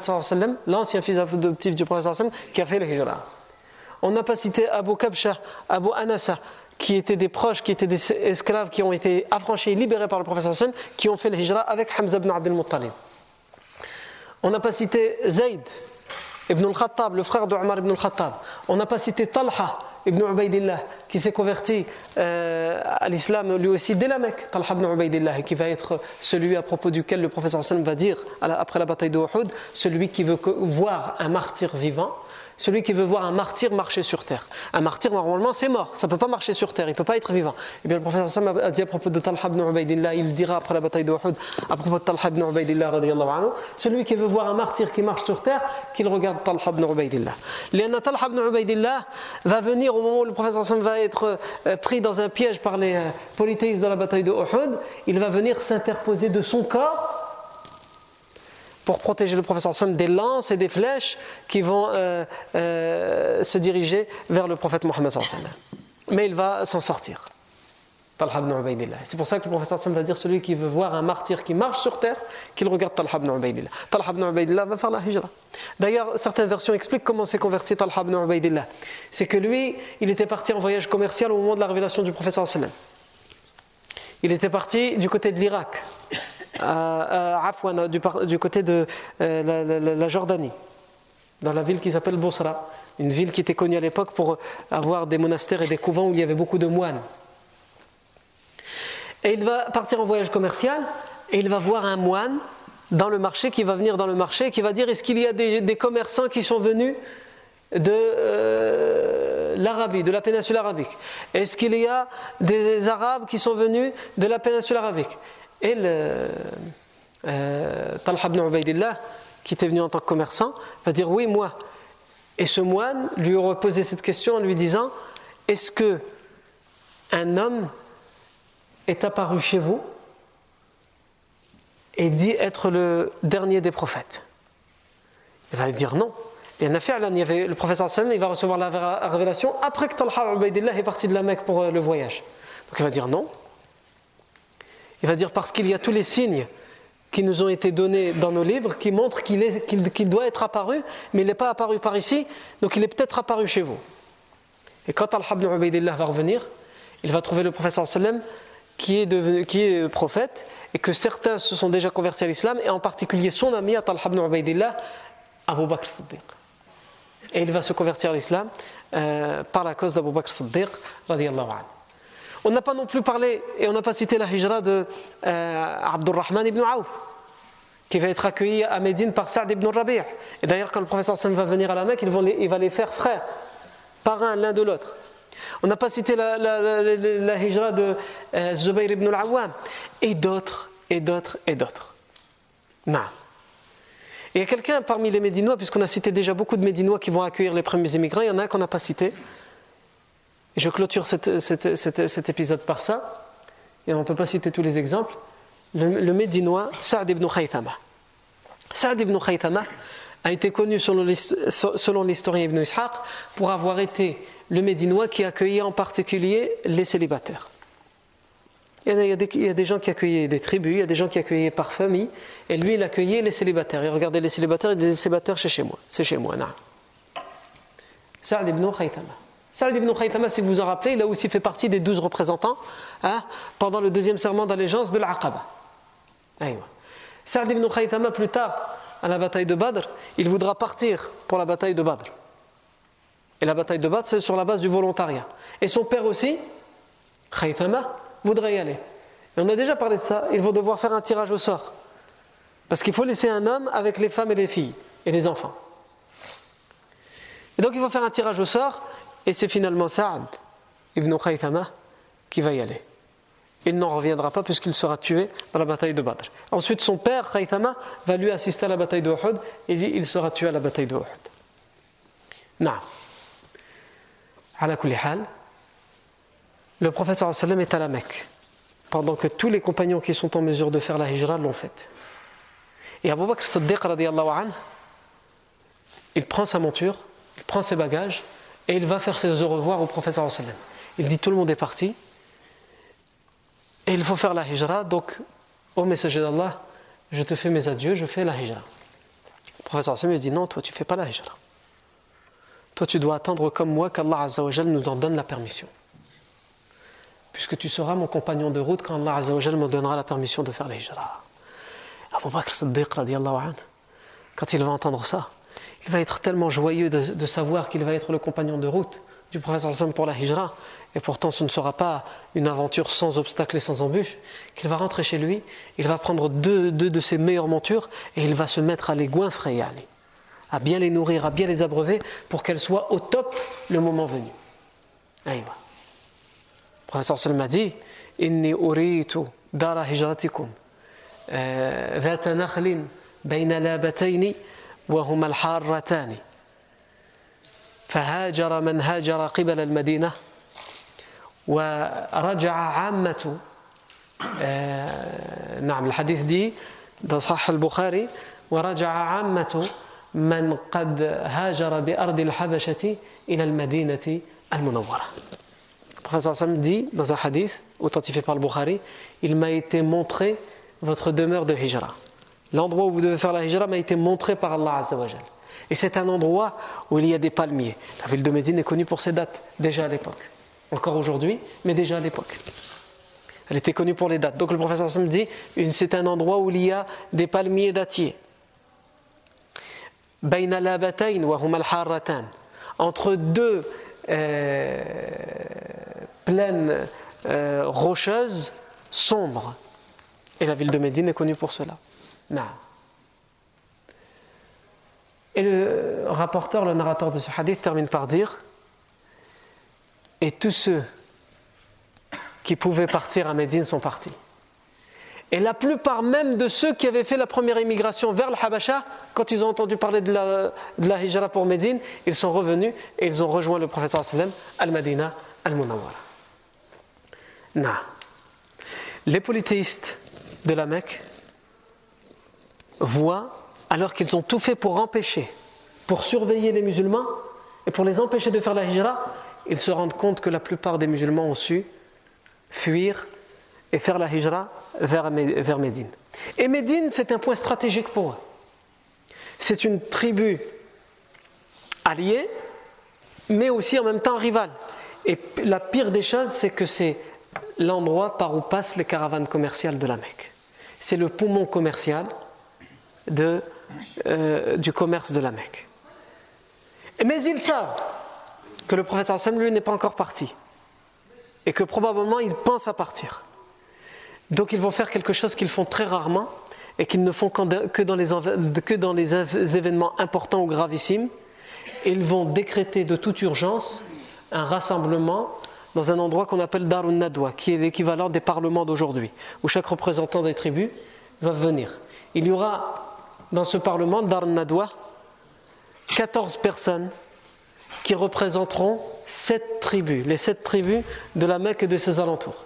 Sallam, l'ancien fils adoptif du Sallam, qui a fait les hijra. On n'a pas cité Abu Kabsha, Abu Anasa, qui étaient des proches, qui étaient des esclaves, qui ont été affranchis et libérés par le Sallam, qui ont fait le hijra avec Hamza ibn Abdel Muttalib. On n'a pas cité Zayd, Ibn al-Khattab, le frère de Omar ibn al-Khattab. On n'a pas cité Talha ibn Ubaidillah, qui s'est converti euh, à l'islam lui aussi dès la Mecque. Talha ibn Ubaidillah, qui va être celui à propos duquel le professeur Hassan va dire, après la bataille de Uhud, celui qui veut voir un martyr vivant celui qui veut voir un martyr marcher sur terre. Un martyr, normalement, c'est mort. Ça ne peut pas marcher sur terre. Il ne peut pas être vivant. Et eh bien, le professeur Sam a dit à propos de Talha ibn Ubaidillah, il dira après la bataille de Uhud, à propos de Talha ibn Ubaidillah, celui qui veut voir un martyr qui marche sur terre, qu'il regarde Talha ibn Ubaidillah. Léana Talha ibn Ubaidillah va venir au moment où le professeur Sam va être euh, pris dans un piège par les euh, polythéistes dans la bataille de Uhud. Il va venir s'interposer de son corps pour protéger le professeur Sam des lances et des flèches qui vont euh, euh, se diriger vers le prophète Mohammed. Mais il va s'en sortir. Talha ibn Ubaidillah. C'est pour ça que le professeur Sam va dire celui qui veut voir un martyr qui marche sur terre, qu'il regarde Talha ibn Ubaidillah. Talha ibn Ubaidillah va faire la hijra. D'ailleurs, certaines versions expliquent comment s'est converti Talha ibn Ubaidillah. C'est que lui, il était parti en voyage commercial au moment de la révélation du professeur Sallam. Il était parti du côté de l'Irak, euh, du, du, côté de euh, la, Jordanie, dans la ville qui s'appelle Bosra, une ville qui était connue à l'époque pour avoir des monastères et des couvents où il y avait beaucoup de moines. Et il va partir en voyage commercial et il va voir un moine dans le marché qui va venir dans le marché et qui va dire est-ce qu'il y a des, commerçants qui sont venus de euh, l'Arabie, de la péninsule arabique? Est-ce qu'il y a des Arabes qui sont venus de la péninsule arabique? Et le, euh, Talha ibn Ubaidillah, qui était venu en tant que commerçant, va dire oui, moi. Et ce moine lui aurait posé cette question en lui disant est-ce que un homme est apparu chez vous et dit être le dernier des prophètes? Il va lui dire non. Il y en a fait, il y avait le professeur Sam, il va recevoir la révélation après que Talha Ubaidillah est parti de la Mecque pour euh, le voyage. Donc il va dire non. Il va dire parce qu'il y a tous les signes qui nous ont été donnés dans nos livres qui montrent qu'il doit être apparu, mais il n'est pas apparu par ici, donc il est peut-être apparu chez vous. Et quand Ubaidillah va revenir, il va trouver le professeur sallam qui est, qui est prophète et que certains se sont déjà convertis à l'islam et en particulier son ami Talha ibn Ubaidillah, Abu Bakr Siddiq. Et il va se convertir à l'islam euh, par la cause d'Abu Bakr Siddiq radiallahu anhu. On n'a pas non plus parlé et on n'a pas cité la hijra de euh, Abdurrahman ibn Aouf qui va être accueilli à Médine par Saad ibn Rabi'. Et d'ailleurs, quand le professeur Sam va venir à la Mecque, il va les faire frères, parrains l'un de l'autre. On n'a pas cité la, la, hijra de euh, Zubayr ibn al-Awwam, et d'autres, et d'autres, et d'autres. Non. il y a quelqu'un parmi les Médinois, puisqu'on a cité déjà beaucoup de Médinois qui vont accueillir les premiers immigrants, il y en a un qu'on n'a pas cité. Et je clôture cet épisode par ça, et on ne peut pas citer tous les exemples. Le, Médinois, Saad ibn Khaythama. Saad ibn Khaythama a été connu selon l'historien Ibn Ishaq pour avoir été le Médinois qui accueillait en particulier les célibataires. Il y, a des, gens qui accueillaient des tribus, il y a des gens qui accueillaient par famille, et lui il accueillait les célibataires. Il regardait les célibataires, il disait les célibataires c'est chez moi, c'est chez moi. Saad ibn Khaytama. Saad ibn Khaytama, si vous vous en rappelez, il a aussi fait partie des douze représentants hein, pendant le deuxième serment d'allégeance de l'Aqaba. Saad ibn Khaytama, plus tard, à la bataille de Badr, il voudra partir pour la bataille de Badr. Et la bataille de Badr, c'est sur la base du volontariat. Et son père aussi, Khaythama, voudrait y aller. Et on a déjà parlé de ça. Ils vont devoir faire un tirage au sort. Parce qu'il faut laisser un homme avec les femmes et les filles et les enfants. Et donc il faut faire un tirage au sort. Et c'est finalement Saad ibn Khaythama qui va y aller. Il n'en reviendra pas puisqu'il sera tué dans la bataille de Badr. Ensuite, son père, Khaythama, va lui assister à la bataille de Uhud et il sera tué à la bataille de Uhud. Non le professeur sallam est à la Mecque, pendant que tous les compagnons qui sont en mesure de faire la hijra l'ont faite. Et Abu Bakr Siddiq, il prend sa monture, il prend ses bagages, et il va faire ses au revoir au professeur sallam. Il dit tout le monde est parti, et il faut faire la hijra, donc, ô messager d'Allah, je te fais mes adieux, je fais la hijra. Le professeur sallam lui dit non, toi tu fais pas la hijra. Toi, tu dois attendre comme moi qu'Allah nous en donne la permission. Puisque tu seras mon compagnon de route quand Allah me donnera la permission de faire l'hijra. Abu Bakr Siddiq, quand il va entendre ça, il va être tellement joyeux de, savoir qu'il va être le compagnon de route du prophète pour la hijra, et pourtant ce ne sera pas une aventure sans obstacles et sans embûches, qu'il va rentrer chez lui, il va prendre deux, de ses meilleures montures et il va se mettre à les goinfrer, à bien les nourrir, à bien les abreuver pour qu'elles soient au top le moment venu. Aïwa. Le professeur Sallam a dit Inni uritu dara hijratikum ذات نخل بين لابتين وهما الحارتان فهاجر من هاجر قبل المدينة ورجع عامة نعم الحديث دي ده صح البخاري ورجع عامة من قد هاجر بأرض الحبشة إلى المدينة المنورة. Professeur Sam dit dans un hadith authentifié par le Bukhari, il m'a été montré votre demeure de hijra. L'endroit où vous devez faire la hijra m'a été montré par Allah Azzawajal. Et c'est un endroit où il y a des palmiers. La ville de Médine est connue pour ses dates, déjà à l'époque. Encore aujourd'hui, mais déjà à l'époque. Elle était connue pour les dates. Donc le professeur Sam dit c'est un endroit où il y a des palmiers dattiers. Entre deux euh, plaines euh, rocheuses sombres. Et la ville de Médine est connue pour cela. Et le rapporteur, le narrateur de ce hadith termine par dire Et tous ceux qui pouvaient partir à Médine sont partis. Et la plupart même de ceux qui avaient fait la première immigration vers le Habasha, quand ils ont entendu parler de la, de hijra pour Médine, ils sont revenus et ils ont rejoint le prophète al-Madina al-Munawwara. Les polythéistes de la Mecque voient, alors qu'ils ont tout fait pour empêcher, pour surveiller les musulmans et pour les empêcher de faire la hijra, ils se rendent compte que la plupart des musulmans ont su fuir et faire la hijra vers, vers Médine. Et Médine, c'est un point stratégique pour eux. C'est une tribu alliée, mais aussi en même temps rivale. Et la pire des choses, c'est que c'est l'endroit par où passent les caravanes commerciales de la Mecque. C'est le poumon commercial de, euh, du commerce de la Mecque. Mais ils savent que le prophète Hassan, lui, n'est pas encore parti. Et que probablement il pense à partir. Donc ils vont faire quelque chose qu'ils font très rarement et qu'ils ne font que dans, les, que dans les événements importants ou gravissimes. Ils vont décréter de toute urgence un rassemblement dans un endroit qu'on appelle Darun Nadwa, qui est l'équivalent des parlements d'aujourd'hui, où chaque représentant des tribus va venir. Il y aura dans ce parlement, Darun Nadwa, 14 personnes qui représenteront sept tribus, les sept tribus de la Mecque et de ses alentours.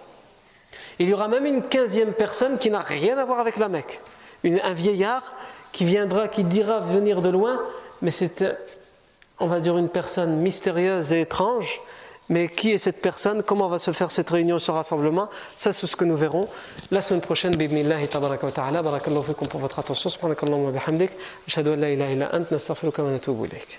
Il y aura même une quinzième personne qui n'a rien à voir avec la Mecque, un vieillard qui viendra, qui dira venir de loin, mais c'est, on va dire, une personne mystérieuse et étrange. Mais qui est cette personne? Comment va se faire cette réunion, ce rassemblement? Ça, c'est ce que nous verrons la semaine prochaine. Bibnillahi tabaraka wa ta'ala. Barakallahu fikum pour votre attention. Subhanakallahu wa bihamdik. Ashhadu an la ilaha illa ant. Nastaghfiruka wa natubu ilayk.